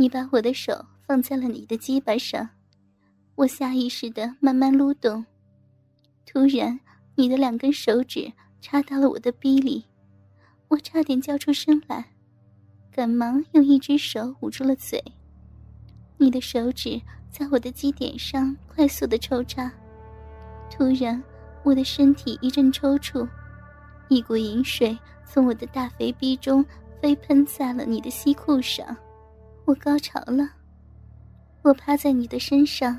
你把我的手放在了你的鸡巴上，我下意识的慢慢撸动，突然，你的两根手指插到了我的逼里，我差点叫出声来，赶忙用一只手捂住了嘴。你的手指在我的基点上快速的抽插，突然，我的身体一阵抽搐，一股淫水从我的大肥逼中飞喷在了你的西裤上，我高潮了。我趴在你的身上，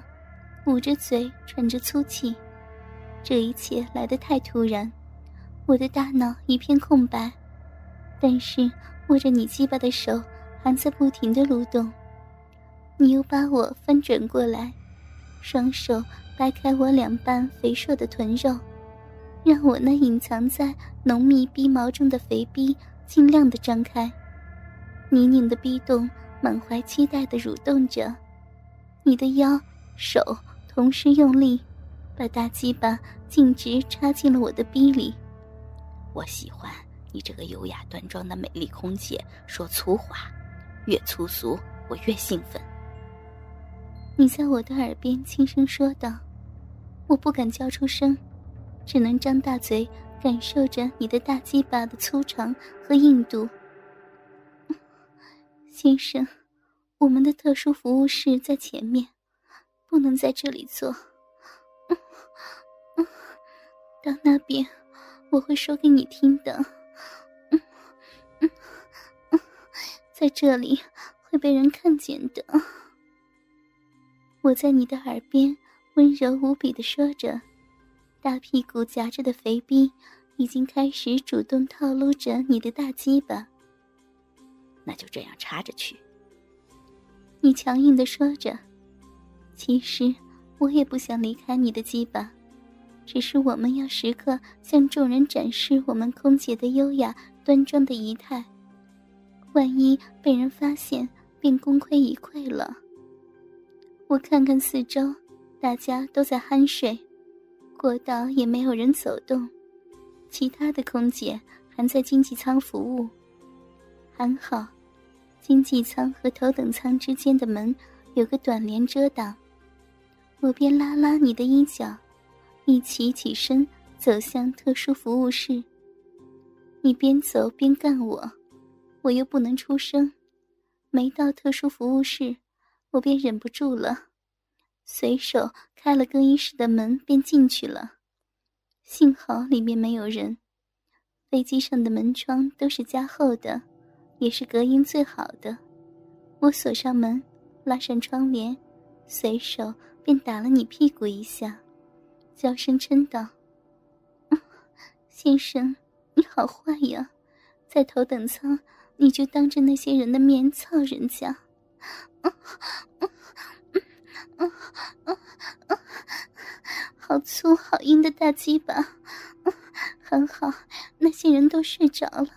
捂着嘴喘着粗气，这一切来得太突然，我的大脑一片空白，但是握着你鸡巴的手还在不停的蠕动。你又把我翻转过来，双手掰开我两半肥硕的臀肉，让我那隐藏在浓密逼毛中的肥逼尽量的张开。泥泞的逼洞满怀期待的蠕动着，你的腰手同时用力，把大鸡巴径直插进了我的逼里。我喜欢你这个优雅端庄的美丽空姐说粗话，越粗俗我越兴奋。你在我的耳边轻声说道：“我不敢叫出声，只能张大嘴感受着你的大鸡巴的粗长和硬度。”先生，我们的特殊服务室在前面，不能在这里做。到那边，我会说给你听的。在这里会被人看见的。我在你的耳边温柔无比的说着，大屁股夹着的肥逼已经开始主动套路着你的大鸡巴。那就这样插着去。你强硬的说着，其实我也不想离开你的鸡巴，只是我们要时刻向众人展示我们空姐的优雅端庄的仪态，万一被人发现，便功亏一篑了。我看看四周，大家都在酣睡，过道也没有人走动，其他的空姐还在经济舱服务。还好，经济舱和头等舱之间的门有个短帘遮挡。我便拉拉你的衣角，一起起身走向特殊服务室。你边走边干我，我又不能出声，没到特殊服务室。我便忍不住了，随手开了更衣室的门，便进去了。幸好里面没有人。飞机上的门窗都是加厚的，也是隔音最好的。我锁上门，拉上窗帘，随手便打了你屁股一下，娇声嗔道：“先生，你好坏呀，在头等舱你就当着那些人的面操人家。”嗯好粗好硬的大鸡巴，很好，那些人都睡着了，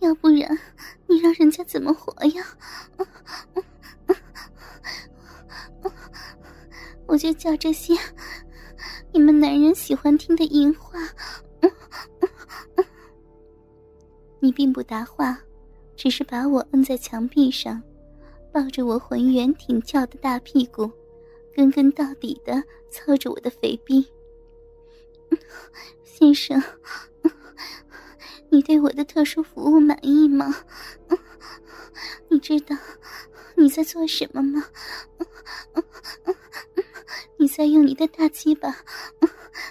要不然你让人家怎么活呀？我就叫这些你们男人喜欢听的淫话，你并不答话。只是把我摁在墙壁上，抱着我浑圆挺翘的大屁股，根根到底的操着我的肥逼。先生，你对我的特殊服务满意吗？你知道你在做什么吗？你在用你的大鸡巴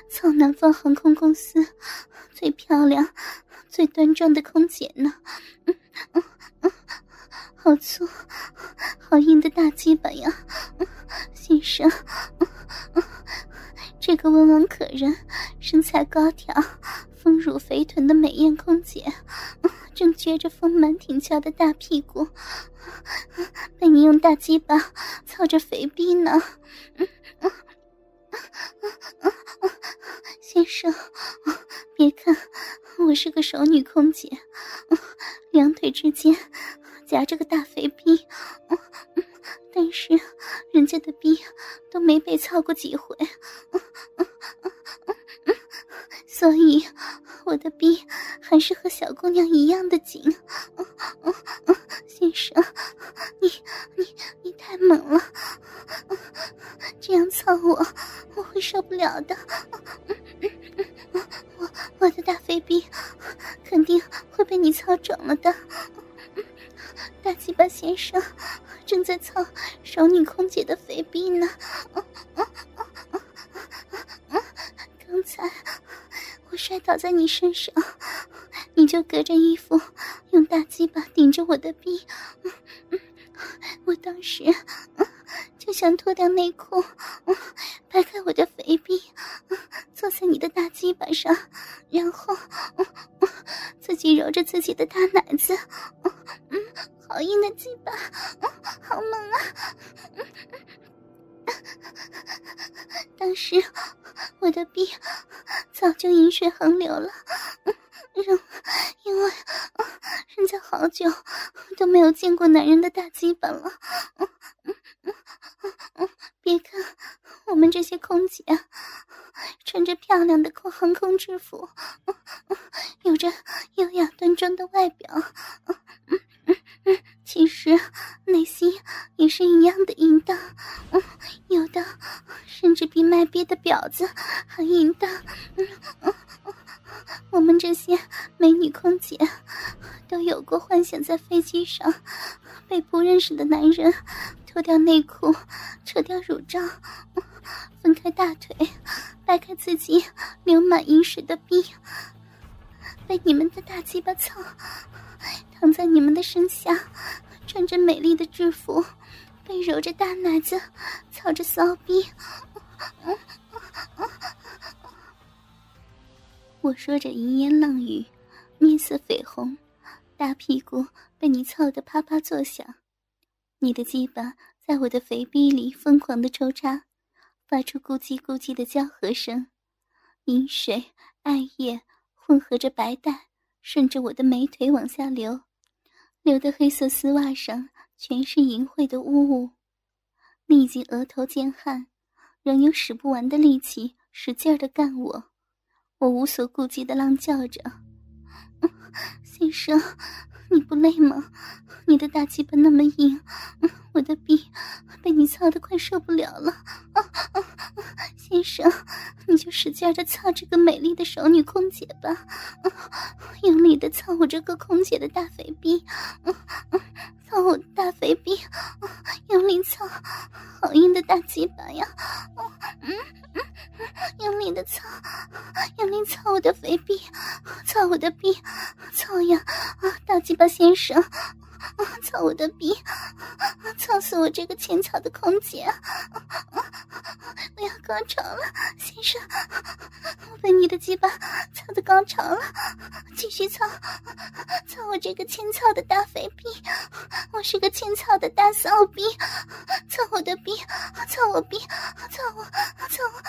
操南方航空公司最漂亮、最端庄的空姐呢。好粗、好硬的大鸡巴呀，先生！这个温婉可人、身材高挑、丰乳肥臀的美艳空姐，正撅着丰满挺翘的大屁股，被你用大鸡巴操着肥逼呢。先生，别看我是个熟女空姐，两腿之间。夹着个大肥逼，但是人家的逼都没被操过几回，所以我的逼还是和小姑娘一样的紧。先生，你你你太猛了，这样操我我会受不了的。我我的大肥逼肯定会被你操肿了的。大鸡巴先生正在操少女空姐的肥逼呢。刚才我摔倒在你身上，你就隔着衣服用大鸡巴顶着我的臂。我当时就想脱掉内裤，掰开我的肥臂，坐在你的大鸡巴上，然后自己揉着自己的大奶子。嗯，好硬的鸡巴，好猛啊！当时我的臂早就饮水横流了，因因为人家好久都没有见过男人的大鸡巴了。别看我们这些空姐穿着漂亮的空航空制服，有着优雅端庄的外表，其实内心也是一样的淫荡，嗯有的甚至比卖瘪的婊子还淫荡。嗯嗯我们这些美女空姐都有过幻想，在飞机上被不认识的男人脱掉内裤、扯掉乳罩、分开大腿、掰开自己流满饮水的逼，被你们的大鸡巴操，躺在你们的身下，穿着美丽的制服，被揉着大奶子，操着骚逼。我说着淫言浪语，面色绯红，大屁股被你操得啪啪作响，你的鸡巴在我的肥逼里疯狂的抽插，发出咕叽咕叽的交合声，饮水、艾叶混合着白带，顺着我的美腿往下流，流的黑色丝袜上全是淫秽的污物，历经额头见汗，仍有使不完的力气，使劲儿的干我。我无所顾忌的浪叫着：“先生，你不累吗？你的大鸡巴那么硬，我的臂被你操得快受不了了。啊啊先生，你就使劲的操这个美丽的熟女空姐吧，啊用力的操我这个空姐的大肥臂，操我大肥臂，用力操，好硬的大鸡巴呀！嗯。”用力的操，用力操我的肥臂，操我的臂，操呀！啊，大鸡巴先生，操我的臂，操死我这个浅草的空姐！我要高潮了，先生，我被你的鸡巴操的高潮了，继续操，操我这个浅草的大肥逼，我是个浅草的大骚逼，操我的逼，操我逼，操我，操我！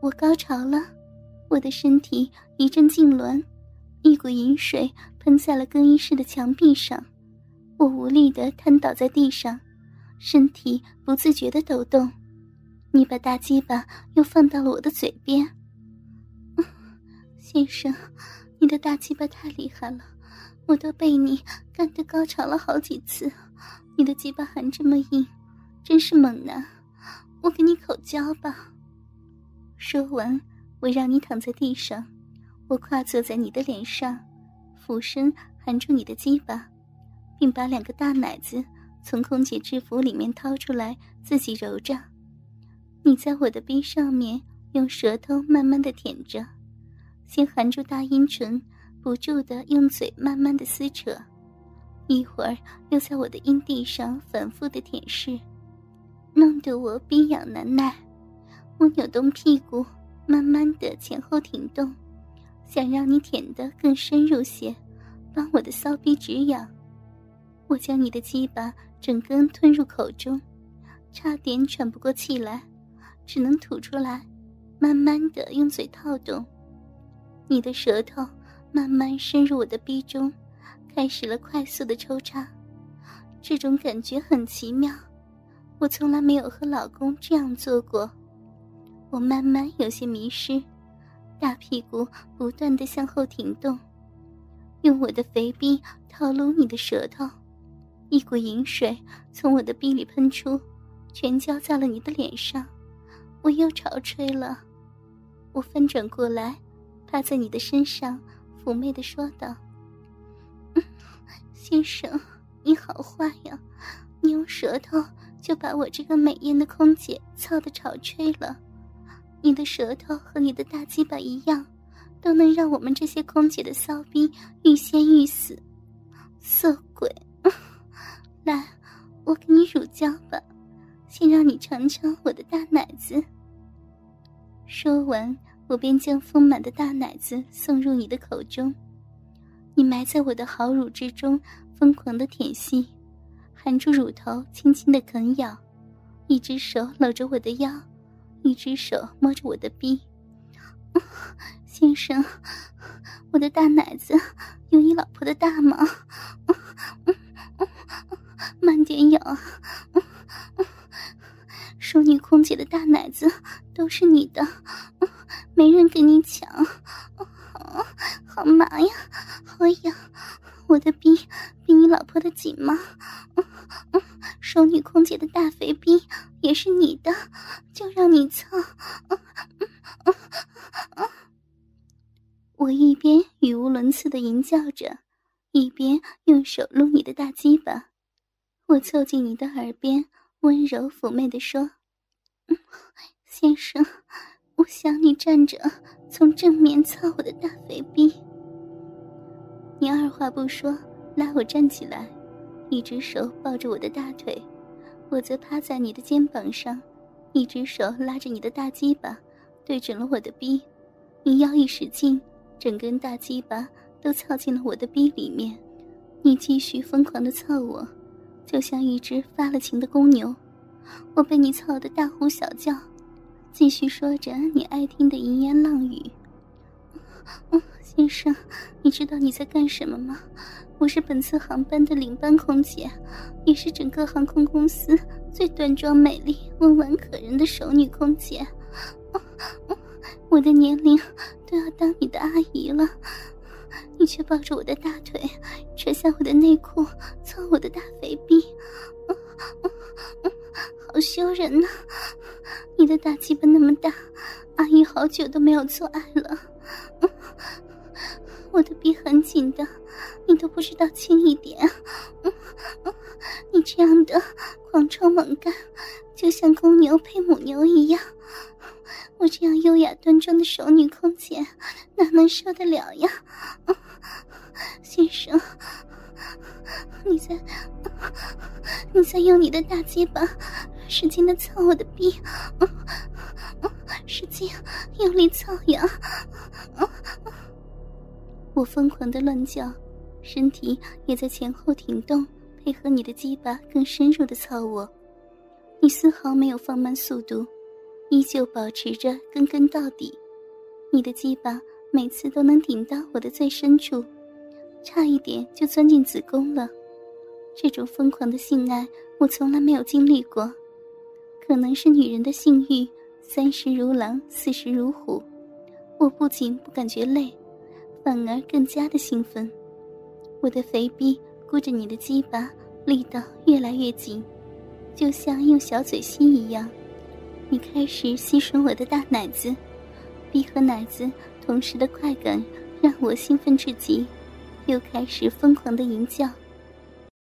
我高潮了，我的身体一阵痉挛，一股淫水喷在了更衣室的墙壁上，我无力的瘫倒在地上，身体不自觉的抖动。你把大鸡巴又放到了我的嘴边，先生，你的大鸡巴太厉害了，我都被你干得高潮了好几次。你的鸡巴还这么硬，真是猛男！我给你口交吧。说完，我让你躺在地上，我跨坐在你的脸上，俯身含住你的鸡巴，并把两个大奶子从空姐制服里面掏出来，自己揉着。你在我的臂上面用舌头慢慢的舔着，先含住大阴唇，不住的用嘴慢慢的撕扯。一会儿又在我的阴蒂上反复的舔舐，弄得我逼痒难耐。我扭动屁股，慢慢的前后挺动，想让你舔得更深入些，帮我的骚逼止痒。我将你的鸡巴整根吞入口中，差点喘不过气来，只能吐出来，慢慢的用嘴套动。你的舌头慢慢深入我的逼中。开始了快速的抽插，这种感觉很奇妙，我从来没有和老公这样做过。我慢慢有些迷失，大屁股不断的向后挺动，用我的肥臂套路你的舌头，一股淫水从我的臂里喷出，全浇在了你的脸上。我又潮吹了，我翻转过来，趴在你的身上，妩媚的说道：“先生，你好坏呀，你用舌头就把我这个美艳的空姐操得潮吹了。”你的舌头和你的大鸡巴一样，都能让我们这些空姐的骚逼欲仙欲死。色鬼，来，我给你乳胶吧，先让你尝尝我的大奶子。说完，我便将丰满的大奶子送入你的口中，你埋在我的好乳之中，疯狂的舔吸，含住乳头，轻轻的啃咬，一只手搂着我的腰。一只手摸着我的臂，先生，我的大奶子有你老婆的大吗？慢点咬，淑女空姐的大奶子都是你的，没人跟你抢，好麻呀，好痒，我的臂你老婆的紧吗？淑女空姐的大肥逼也是你的，就让你操！我一边语无伦次的吟叫着，一边用手撸你的大鸡巴。我凑近你的耳边，温柔妩媚的说：“先生，我想你站着，从正面操我的大肥逼。”你二话不说，拉我站起来。一只手抱着我的大腿，我则趴在你的肩膀上，一只手拉着你的大鸡巴，对准了我的逼。你腰一使劲，整根大鸡巴都操进了我的逼里面。你继续疯狂的操我，就像一只发了情的公牛。我被你操得大呼小叫，继续说着你爱听的淫言浪语。先生，你知道你在干什么吗？我是本次航班的领班空姐，也是整个航空公司最端庄美丽、温婉可人的熟女空姐。我的年龄都要当你的阿姨了，你却抱着我的大腿，扯下我的内裤，操我的大肥逼，好羞人呐！你的大鸡巴那么大，阿姨好久都没有做爱了。我的逼很紧的，你都不知道轻一点。你这样的狂冲猛干，就像公牛配母牛一样。我这样优雅端庄的熟女空姐，哪能受得了呀？先生，你在你在用你的大鸡巴使劲的操我的逼，使劲用力操呀！我疯狂的乱叫，身体也在前后挺动，配合你的鸡巴更深入的操我。你丝毫没有放慢速度，依旧保持着根根到底。你的鸡巴每次都能顶到我的最深处，差一点就钻进子宫了。这种疯狂的性爱，我从来没有经历过。可能是女人的性欲三十如狼，四十如虎。我不仅不感觉累。反而更加的兴奋，我的肥逼箍着你的鸡巴，力道越来越紧，就像用小嘴吸一样。你开始吸吮我的大奶子，逼和奶子同时的快感让我兴奋至极，又开始疯狂的吟叫。